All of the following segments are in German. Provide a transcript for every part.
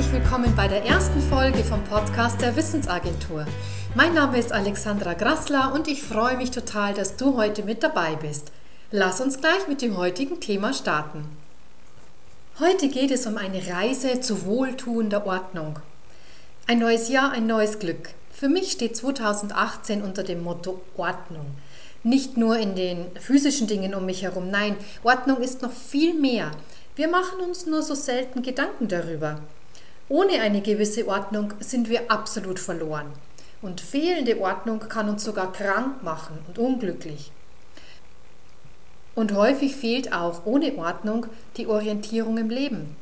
herzlich willkommen bei der ersten Folge vom Podcast der Wissensagentur. Mein Name ist Alexandra Grassler und ich freue mich total, dass du heute mit dabei bist. Lass uns gleich mit dem heutigen Thema starten. Heute geht es um eine Reise zu wohltuender Ordnung. Ein neues Jahr, ein neues Glück. Für mich steht 2018 unter dem Motto Ordnung. Nicht nur in den physischen Dingen um mich herum, nein, Ordnung ist noch viel mehr. Wir machen uns nur so selten Gedanken darüber. Ohne eine gewisse Ordnung sind wir absolut verloren. Und fehlende Ordnung kann uns sogar krank machen und unglücklich. Und häufig fehlt auch ohne Ordnung die Orientierung im Leben.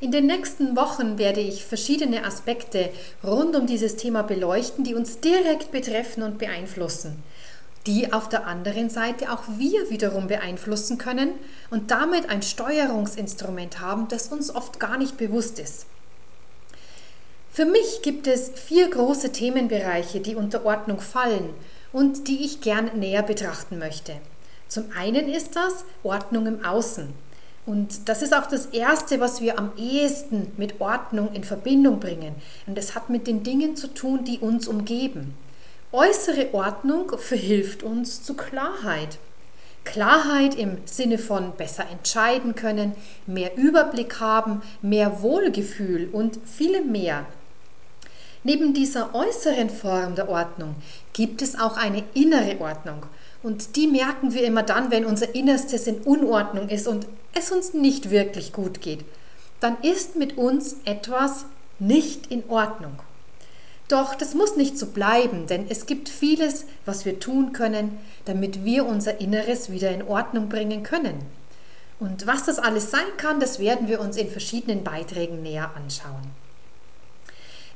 In den nächsten Wochen werde ich verschiedene Aspekte rund um dieses Thema beleuchten, die uns direkt betreffen und beeinflussen die auf der anderen Seite auch wir wiederum beeinflussen können und damit ein Steuerungsinstrument haben, das uns oft gar nicht bewusst ist. Für mich gibt es vier große Themenbereiche, die unter Ordnung fallen und die ich gern näher betrachten möchte. Zum einen ist das Ordnung im Außen. Und das ist auch das Erste, was wir am ehesten mit Ordnung in Verbindung bringen. Und es hat mit den Dingen zu tun, die uns umgeben. Äußere Ordnung verhilft uns zu Klarheit. Klarheit im Sinne von besser entscheiden können, mehr Überblick haben, mehr Wohlgefühl und vielem mehr. Neben dieser äußeren Form der Ordnung gibt es auch eine innere Ordnung. Und die merken wir immer dann, wenn unser Innerstes in Unordnung ist und es uns nicht wirklich gut geht. Dann ist mit uns etwas nicht in Ordnung. Doch das muss nicht so bleiben, denn es gibt vieles, was wir tun können, damit wir unser Inneres wieder in Ordnung bringen können. Und was das alles sein kann, das werden wir uns in verschiedenen Beiträgen näher anschauen.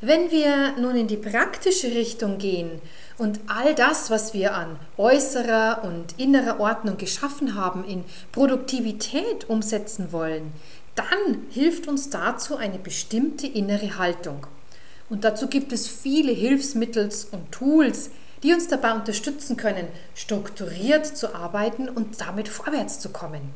Wenn wir nun in die praktische Richtung gehen und all das, was wir an äußerer und innerer Ordnung geschaffen haben, in Produktivität umsetzen wollen, dann hilft uns dazu eine bestimmte innere Haltung. Und dazu gibt es viele Hilfsmittel und Tools, die uns dabei unterstützen können, strukturiert zu arbeiten und damit vorwärts zu kommen.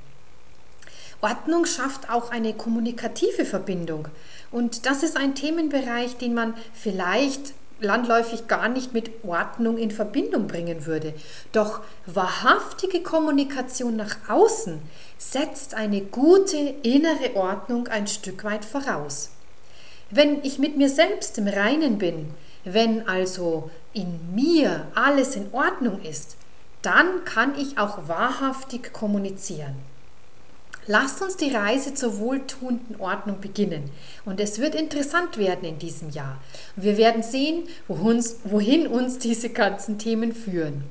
Ordnung schafft auch eine kommunikative Verbindung. Und das ist ein Themenbereich, den man vielleicht landläufig gar nicht mit Ordnung in Verbindung bringen würde. Doch wahrhaftige Kommunikation nach außen setzt eine gute innere Ordnung ein Stück weit voraus. Wenn ich mit mir selbst im Reinen bin, wenn also in mir alles in Ordnung ist, dann kann ich auch wahrhaftig kommunizieren. Lasst uns die Reise zur wohltuenden Ordnung beginnen. Und es wird interessant werden in diesem Jahr. Wir werden sehen, wohin uns diese ganzen Themen führen.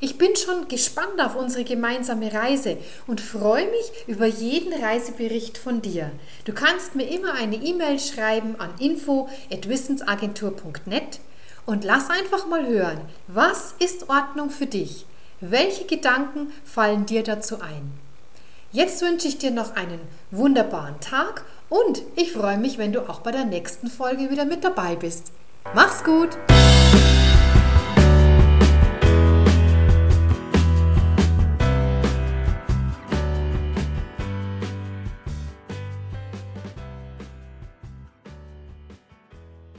Ich bin schon gespannt auf unsere gemeinsame Reise und freue mich über jeden Reisebericht von dir. Du kannst mir immer eine E-Mail schreiben an info@wissensagentur.net und lass einfach mal hören, was ist Ordnung für dich? Welche Gedanken fallen dir dazu ein? Jetzt wünsche ich dir noch einen wunderbaren Tag und ich freue mich, wenn du auch bei der nächsten Folge wieder mit dabei bist. Mach's gut!